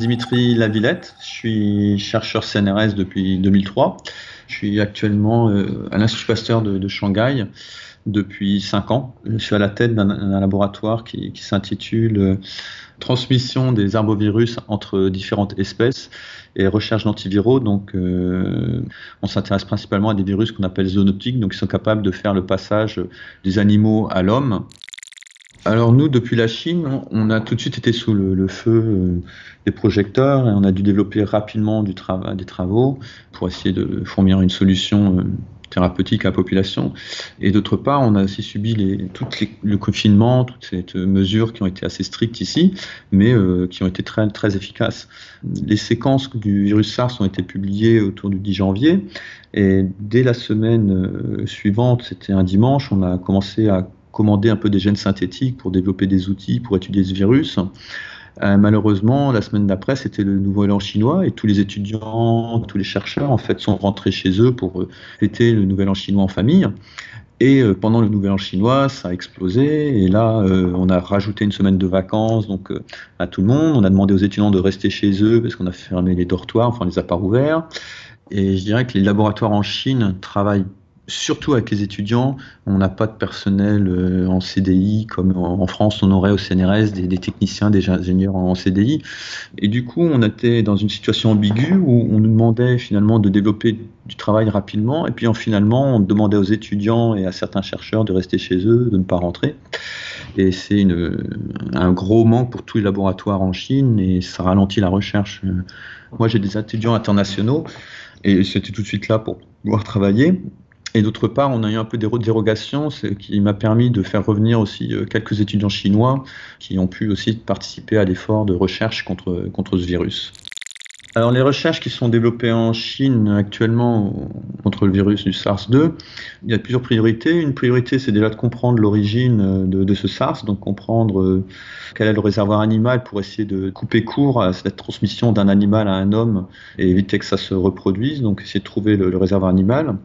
Dimitri Lavillette, je suis chercheur CNRS depuis 2003. Je suis actuellement euh, à l'Institut Pasteur de, Shanghai depuis 5 ans. Je suis à la tête d'un laboratoire qui, s'intitule euh, Transmission des arbovirus entre différentes espèces et recherche d'antiviraux. Donc, euh, on s'intéresse principalement à des virus qu'on appelle zoonotiques, donc qui sont capables de faire le passage des animaux à l'homme. Alors nous, depuis la Chine, on a tout de suite été sous le, feu euh, des projecteurs et on a dû développer rapidement des travaux pour essayer de fournir une solution euh, thérapeutique à la population. Et d'autre part, on a aussi subi le confinement, toutes ces mesures qui ont été assez strictes ici, mais euh, qui ont été très efficaces. Les séquences du virus SARS ont été publiées autour du 10 janvier. Et dès la semaine suivante, c'était un dimanche, on a commencé à commander un peu des gènes synthétiques pour développer des outils pour étudier ce virus. Euh, malheureusement, la semaine d'après, c'était le nouvel an chinois et tous les étudiants, tous les chercheurs, en fait, sont rentrés chez eux pour euh, fêter le nouvel an chinois en famille. Et euh, pendant le nouvel an chinois, ça a explosé. Et là, on a rajouté une semaine de vacances donc à tout le monde. On a demandé aux étudiants de rester chez eux parce qu'on a fermé les dortoirs, enfin les a pas ouverts. Et je dirais que les laboratoires en Chine travaillent surtout avec les étudiants, on n'a pas de personnel euh, en CDI comme en France on aurait au CNRS des, techniciens, des ingénieurs en CDI. Et du coup, on était dans une situation ambiguë où on nous demandait finalement de développer du travail rapidement et puis en, finalement on demandait aux étudiants et à certains chercheurs de rester chez eux, de ne pas rentrer. Et c'est un gros manque pour tous les laboratoires en Chine et ça ralentit la recherche. Moi j'ai des étudiants internationaux et c'était tout de suite là pour pouvoir travailler. Et d'autre part, on a eu un peu des dérogations, ce qui m'a permis de faire revenir aussi euh, quelques étudiants chinois qui ont pu aussi participer à l'effort de recherche contre, contre ce virus. Alors les recherches qui sont développées en Chine actuellement contre le virus du SARS-2, il y a plusieurs priorités. Une priorité, c'est déjà de comprendre l'origine euh, de, ce SARS, donc comprendre euh, quel est le réservoir animal pour essayer de couper court à cette transmission d'un animal à un homme et éviter que ça se reproduise, donc essayer de trouver le réservoir animal.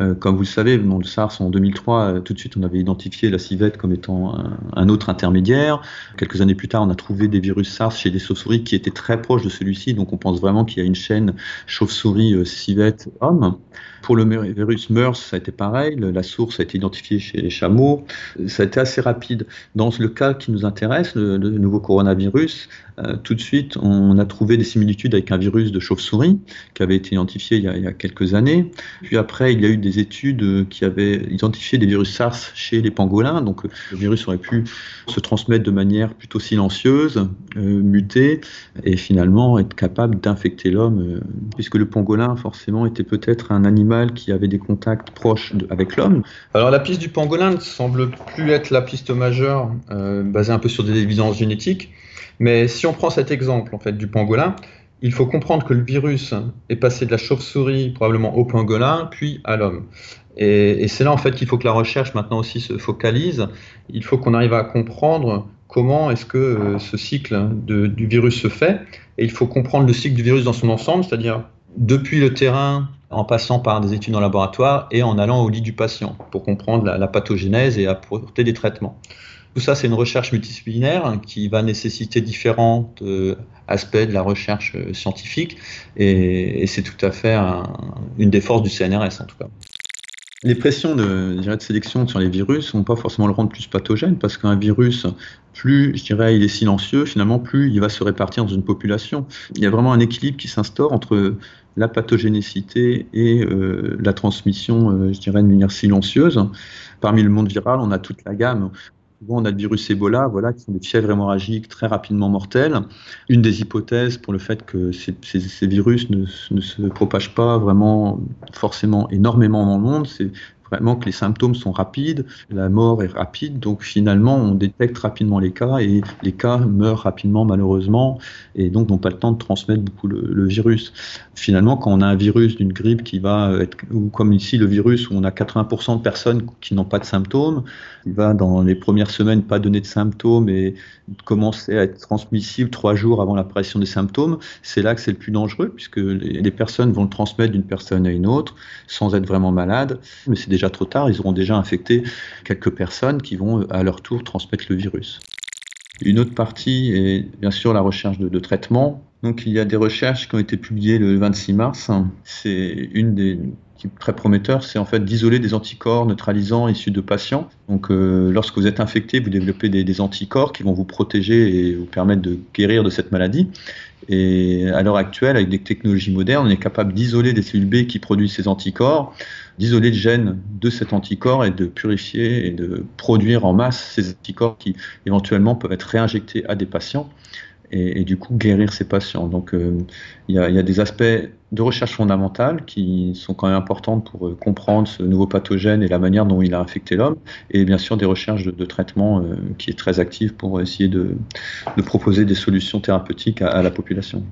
Euh, comme vous le savez, dans le SARS en 2003, euh, tout de suite on avait identifié la civette comme étant un, autre intermédiaire. Quelques années plus tard, on a trouvé des virus SARS chez des chauves-souris qui étaient très proches de celui-ci, donc on pense vraiment qu'il y a une chaîne chauve-souris-civette-homme. Pour le virus MERS, ça a été pareil, la source a été identifiée chez les chameaux, ça a été assez rapide. Dans le cas qui nous intéresse, le, nouveau coronavirus, euh, tout de suite, on a trouvé des similitudes avec un virus de chauve-souris qui avait été identifié il y, a, quelques années. Puis après, il y a eu des études qui avaient identifié des virus SARS chez les pangolins, donc le virus aurait pu se transmettre de manière plutôt silencieuse, euh, muter, et finalement être capable d'infecter l'homme, euh, puisque le pangolin, forcément, était peut-être un animal qui avait des contacts proches avec l'homme. Alors la piste du pangolin ne semble plus être la piste majeure, euh, basée un peu sur des évidences génétiques. Mais si on prend cet exemple en fait du pangolin, il faut comprendre que le virus est passé de la chauve-souris probablement au pangolin, puis à l'homme. Et, c'est là en fait qu'il faut que la recherche maintenant aussi se focalise. Il faut qu'on arrive à comprendre comment est-ce que euh, ce cycle du virus se fait. Et il faut comprendre le cycle du virus dans son ensemble, c'est-à-dire depuis le terrain en passant par des études en laboratoire et en allant au lit du patient pour comprendre la, pathogénèse et apporter des traitements. Tout ça, c'est une recherche multidisciplinaire qui va nécessiter différents euh, aspects de la recherche euh, scientifique et, c'est tout à fait une des forces du CNRS en tout cas. Les pressions de, de sélection sur les virus ne vont pas forcément le rendre plus pathogène parce qu'un virus, plus je dirais il est silencieux, finalement plus il va se répartir dans une population. Il y a vraiment un équilibre qui s'instaure entre la pathogénicité et euh, la transmission, je dirais, de manière silencieuse. Parmi le monde viral, on a toute la gamme. On a le virus Ebola, voilà, qui sont des fièvres hémorragiques très rapidement mortelles. Une des hypothèses pour le fait que ces, virus ne, se propagent pas vraiment forcément énormément dans le monde, c'est vraiment que les symptômes sont rapides, la mort est rapide, donc finalement on détecte rapidement les cas et les cas meurent rapidement malheureusement et donc n'ont pas le temps de transmettre beaucoup le, virus. Finalement, quand on a un virus d'une grippe qui va être, ou comme ici le virus où on a 80% de personnes qui n'ont pas de symptômes, il va dans les premières semaines pas donner de symptômes et commencer à être transmissible trois jours avant l'apparition des symptômes, c'est là que c'est le plus dangereux puisque les, personnes vont le transmettre d'une personne à une autre sans être vraiment malades, mais c'est trop tard, ils auront déjà infecté quelques personnes qui vont à leur tour transmettre le virus. Une autre partie est bien sûr la recherche de, de traitement Donc il y a des recherches qui ont été publiées le 26 mars. C'est une des très prometteur, c'est en fait d'isoler des anticorps neutralisants issus de patients. Donc, euh, lorsque vous êtes infecté, vous développez des, anticorps qui vont vous protéger et vous permettre de guérir de cette maladie. Et à l'heure actuelle, avec des technologies modernes, on est capable d'isoler des cellules B qui produisent ces anticorps, d'isoler le gène de cet anticorps et de purifier et de produire en masse ces anticorps qui éventuellement peuvent être réinjectés à des patients et, du coup guérir ces patients. Donc euh, il y, a des aspects de recherche fondamentale qui sont quand même importants pour euh, comprendre ce nouveau pathogène et la manière dont il a infecté l'homme, et bien sûr des recherches de, traitement euh, qui est très active pour essayer de, proposer des solutions thérapeutiques à la population.